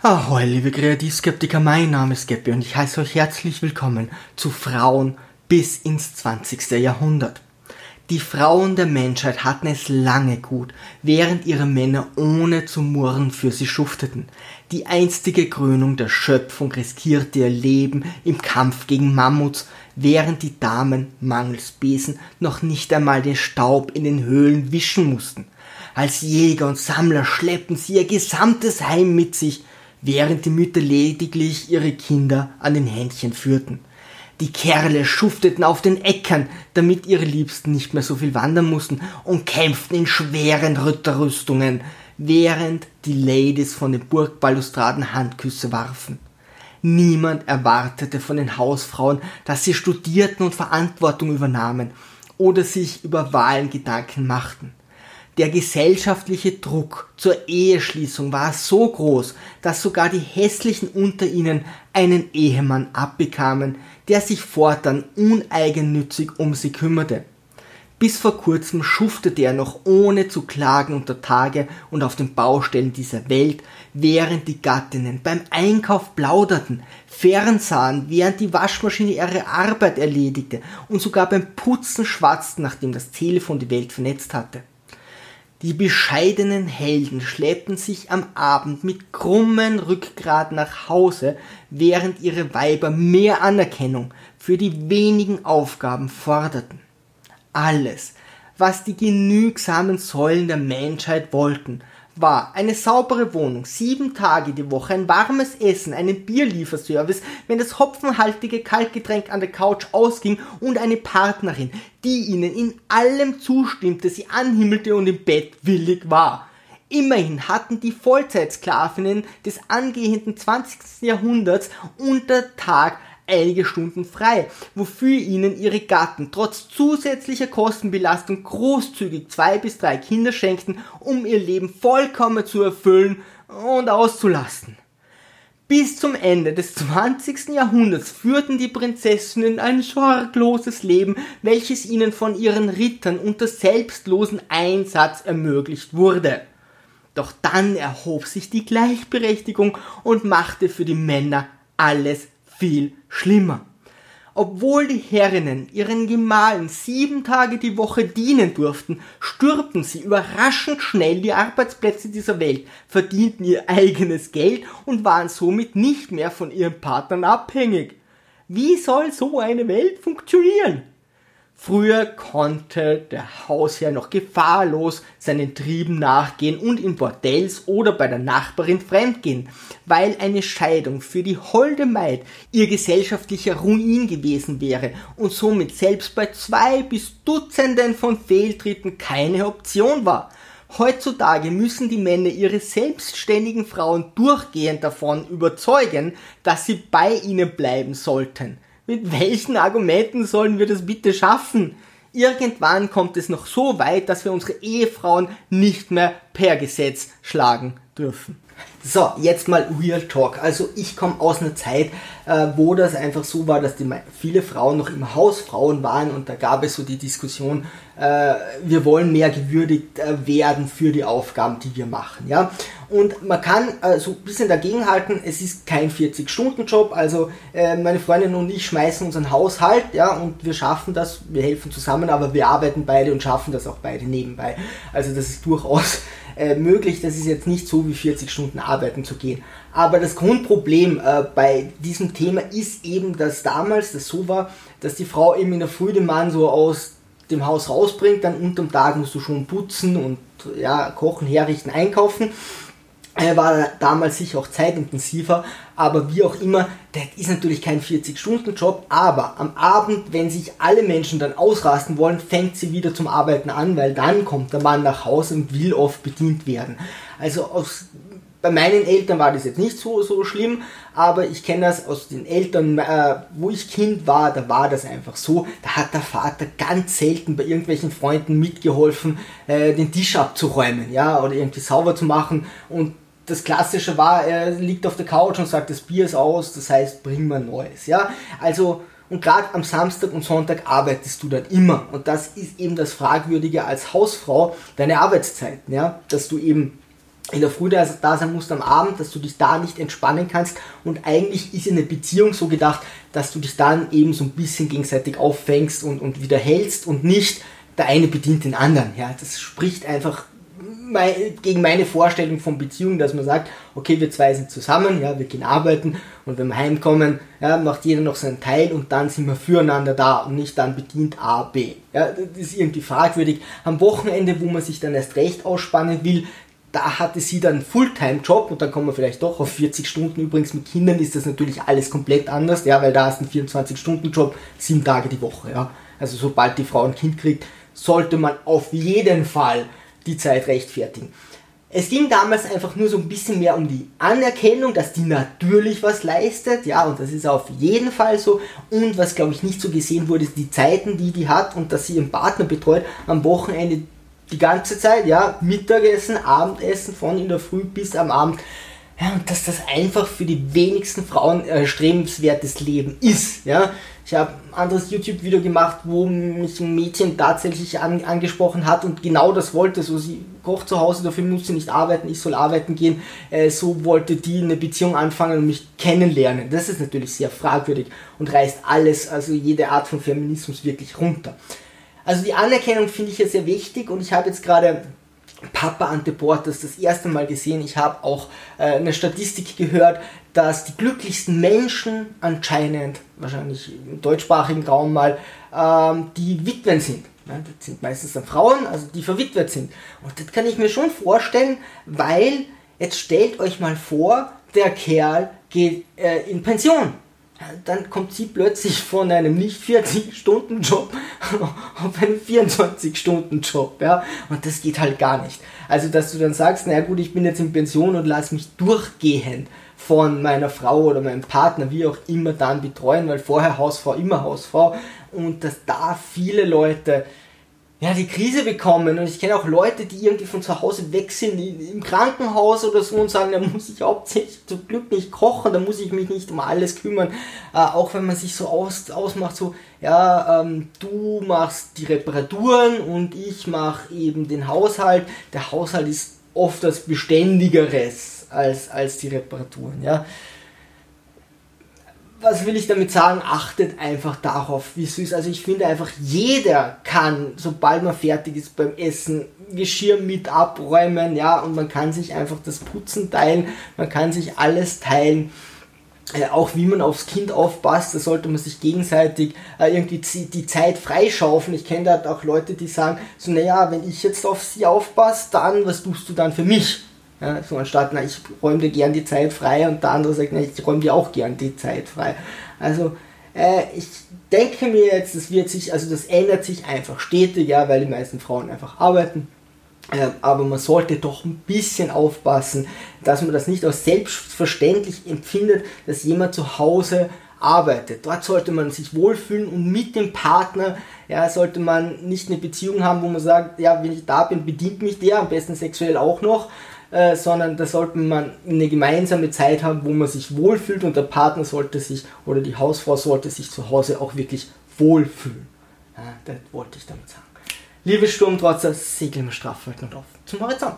Ahoi, liebe Kreativskeptiker, mein Name ist Geppi und ich heiße euch herzlich willkommen zu Frauen bis ins 20. Jahrhundert. Die Frauen der Menschheit hatten es lange gut, während ihre Männer ohne zu murren für sie schufteten. Die einstige Krönung der Schöpfung riskierte ihr Leben im Kampf gegen Mammuts, während die Damen mangels Besen noch nicht einmal den Staub in den Höhlen wischen mussten. Als Jäger und Sammler schleppten sie ihr gesamtes Heim mit sich, während die Mütter lediglich ihre Kinder an den Händchen führten. Die Kerle schufteten auf den Äckern, damit ihre Liebsten nicht mehr so viel wandern mussten und kämpften in schweren Ritterrüstungen, während die Ladies von den Burgbalustraden Handküsse warfen. Niemand erwartete von den Hausfrauen, dass sie studierten und Verantwortung übernahmen oder sich über Wahlen Gedanken machten. Der gesellschaftliche Druck zur Eheschließung war so groß, dass sogar die hässlichen unter ihnen einen Ehemann abbekamen, der sich fortan uneigennützig um sie kümmerte. Bis vor kurzem schuftete er noch ohne zu klagen unter Tage und auf den Baustellen dieser Welt, während die Gattinnen beim Einkauf plauderten, fernsahen, während die Waschmaschine ihre Arbeit erledigte und sogar beim Putzen schwatzten, nachdem das Telefon die Welt vernetzt hatte. Die bescheidenen Helden schleppten sich am Abend mit krummen Rückgrat nach Hause, während ihre Weiber mehr Anerkennung für die wenigen Aufgaben forderten. Alles, was die genügsamen Säulen der Menschheit wollten, war eine saubere Wohnung, sieben Tage die Woche, ein warmes Essen, einen Bierlieferservice, wenn das hopfenhaltige Kaltgetränk an der Couch ausging und eine Partnerin, die ihnen in allem zustimmte, sie anhimmelte und im Bett willig war. Immerhin hatten die Vollzeitsklavinnen des angehenden 20. Jahrhunderts unter Tag einige Stunden frei, wofür ihnen ihre Gatten trotz zusätzlicher Kostenbelastung großzügig zwei bis drei Kinder schenkten, um ihr Leben vollkommen zu erfüllen und auszulasten. Bis zum Ende des 20. Jahrhunderts führten die Prinzessinnen ein sorgloses Leben, welches ihnen von ihren Rittern unter selbstlosen Einsatz ermöglicht wurde. Doch dann erhob sich die Gleichberechtigung und machte für die Männer alles viel schlimmer. Obwohl die Herrinnen ihren Gemahlen sieben Tage die Woche dienen durften, stürmten sie überraschend schnell die Arbeitsplätze dieser Welt, verdienten ihr eigenes Geld und waren somit nicht mehr von ihren Partnern abhängig. Wie soll so eine Welt funktionieren? Früher konnte der Hausherr noch gefahrlos seinen Trieben nachgehen und in Bordells oder bei der Nachbarin fremdgehen, weil eine Scheidung für die holde Maid ihr gesellschaftlicher Ruin gewesen wäre und somit selbst bei zwei bis Dutzenden von Fehltritten keine Option war. Heutzutage müssen die Männer ihre selbstständigen Frauen durchgehend davon überzeugen, dass sie bei ihnen bleiben sollten. Mit welchen Argumenten sollen wir das bitte schaffen? Irgendwann kommt es noch so weit, dass wir unsere Ehefrauen nicht mehr per Gesetz schlagen dürfen. So, jetzt mal Real Talk. Also ich komme aus einer Zeit, äh, wo das einfach so war, dass die, viele Frauen noch im Haus Frauen waren und da gab es so die Diskussion, äh, wir wollen mehr gewürdigt äh, werden für die Aufgaben, die wir machen. Ja? Und man kann äh, so ein bisschen dagegenhalten, es ist kein 40-Stunden-Job, also äh, meine Freundin und ich schmeißen unseren Haushalt, ja, und wir schaffen das, wir helfen zusammen, aber wir arbeiten beide und schaffen das auch beide nebenbei. Also das ist durchaus äh, möglich, das ist jetzt nicht so wie 40 Stunden arbeiten zu gehen. Aber das Grundproblem äh, bei diesem Thema ist eben, dass damals das so war, dass die Frau eben in der Früh den Mann so aus dem Haus rausbringt, dann unterm Tag musst du schon putzen und ja, kochen, herrichten, einkaufen er war damals sicher auch zeitintensiver, aber wie auch immer, das ist natürlich kein 40-Stunden-Job, aber am Abend, wenn sich alle Menschen dann ausrasten wollen, fängt sie wieder zum Arbeiten an, weil dann kommt der Mann nach Hause und will oft bedient werden. Also aus, bei meinen Eltern war das jetzt nicht so, so schlimm, aber ich kenne das aus den Eltern, äh, wo ich Kind war, da war das einfach so. Da hat der Vater ganz selten bei irgendwelchen Freunden mitgeholfen, äh, den Tisch abzuräumen, ja, oder irgendwie sauber zu machen und das Klassische war, er liegt auf der Couch und sagt, das Bier ist aus, das heißt, bring mal Neues. Ja, also und gerade am Samstag und Sonntag arbeitest du dann immer. Und das ist eben das Fragwürdige als Hausfrau, deine Arbeitszeiten, ja, dass du eben in der Früh da sein musst am Abend, dass du dich da nicht entspannen kannst. Und eigentlich ist in der Beziehung so gedacht, dass du dich dann eben so ein bisschen gegenseitig auffängst und, und wieder hältst und nicht der eine bedient den anderen. Ja, das spricht einfach gegen meine Vorstellung von Beziehung, dass man sagt, okay, wir zwei sind zusammen, ja, wir gehen arbeiten und wenn wir heimkommen, ja, macht jeder noch seinen Teil und dann sind wir füreinander da und nicht dann bedient A, B. Ja, das ist irgendwie fragwürdig. Am Wochenende, wo man sich dann erst recht ausspannen will, da hatte sie dann einen Fulltime-Job und dann kommen wir vielleicht doch auf 40 Stunden. Übrigens mit Kindern ist das natürlich alles komplett anders, ja, weil da ist ein 24-Stunden-Job, sieben Tage die Woche, ja. Also sobald die Frau ein Kind kriegt, sollte man auf jeden Fall die Zeit rechtfertigen. Es ging damals einfach nur so ein bisschen mehr um die Anerkennung, dass die natürlich was leistet, ja, und das ist auf jeden Fall so. Und was, glaube ich, nicht so gesehen wurde, ist die Zeiten, die die hat und dass sie ihren Partner betreut, am Wochenende die ganze Zeit, ja, Mittagessen, Abendessen, von in der Früh bis am Abend. Ja, und dass das einfach für die wenigsten Frauen äh, strebenswertes Leben ist, ja. Ich habe ein anderes YouTube-Video gemacht, wo mich ein Mädchen tatsächlich an, angesprochen hat und genau das wollte. So, sie kocht zu Hause, dafür muss sie nicht arbeiten, ich soll arbeiten gehen. Äh, so wollte die eine Beziehung anfangen und mich kennenlernen. Das ist natürlich sehr fragwürdig und reißt alles, also jede Art von Feminismus wirklich runter. Also die Anerkennung finde ich ja sehr wichtig und ich habe jetzt gerade Papa Anteportas das erste Mal gesehen. Ich habe auch äh, eine Statistik gehört, dass die glücklichsten Menschen anscheinend, wahrscheinlich im deutschsprachigen Raum mal, ähm, die Witwen sind. Ja, das sind meistens dann Frauen, also die verwitwet sind. Und das kann ich mir schon vorstellen, weil jetzt stellt euch mal vor, der Kerl geht äh, in Pension dann kommt sie plötzlich von einem nicht 40-Stunden-Job auf einen 24-Stunden-Job, ja, und das geht halt gar nicht. Also, dass du dann sagst, naja gut, ich bin jetzt in Pension und lass mich durchgehend von meiner Frau oder meinem Partner, wie auch immer, dann betreuen, weil vorher Hausfrau, immer Hausfrau, und dass da viele Leute ja, die Krise bekommen. Und ich kenne auch Leute, die irgendwie von zu Hause weg sind, im Krankenhaus oder so und sagen, da muss ich hauptsächlich zum Glück nicht kochen, da muss ich mich nicht um alles kümmern. Äh, auch wenn man sich so aus, ausmacht, so, ja, ähm, du machst die Reparaturen und ich mache eben den Haushalt. Der Haushalt ist oft das Beständigeres als, als die Reparaturen, ja was will ich damit sagen? Achtet einfach darauf, wie süß. Also ich finde einfach, jeder kann, sobald man fertig ist beim Essen, Geschirr mit abräumen, ja, und man kann sich einfach das Putzen teilen, man kann sich alles teilen. Äh, auch wie man aufs Kind aufpasst, da sollte man sich gegenseitig äh, irgendwie die Zeit freischaufeln. Ich kenne da auch Leute, die sagen, so, naja, wenn ich jetzt auf sie aufpasse, dann, was tust du dann für mich? Ja, so anstatt, na, ich räume dir gern die Zeit frei und der andere sagt, na, ich räume dir auch gern die Zeit frei. Also, äh, ich denke mir jetzt, das wird sich, also das ändert sich einfach stetig, ja, weil die meisten Frauen einfach arbeiten. Äh, aber man sollte doch ein bisschen aufpassen, dass man das nicht als selbstverständlich empfindet, dass jemand zu Hause arbeitet. Dort sollte man sich wohlfühlen und mit dem Partner ja, sollte man nicht eine Beziehung haben, wo man sagt, ja, wenn ich da bin, bedient mich der, am besten sexuell auch noch, äh, sondern da sollte man eine gemeinsame Zeit haben, wo man sich wohlfühlt und der Partner sollte sich oder die Hausfrau sollte sich zu Hause auch wirklich wohlfühlen. Ja, das wollte ich damit sagen. Liebe Sturmtrotzer, segeln wir straff und auf zum Horizont.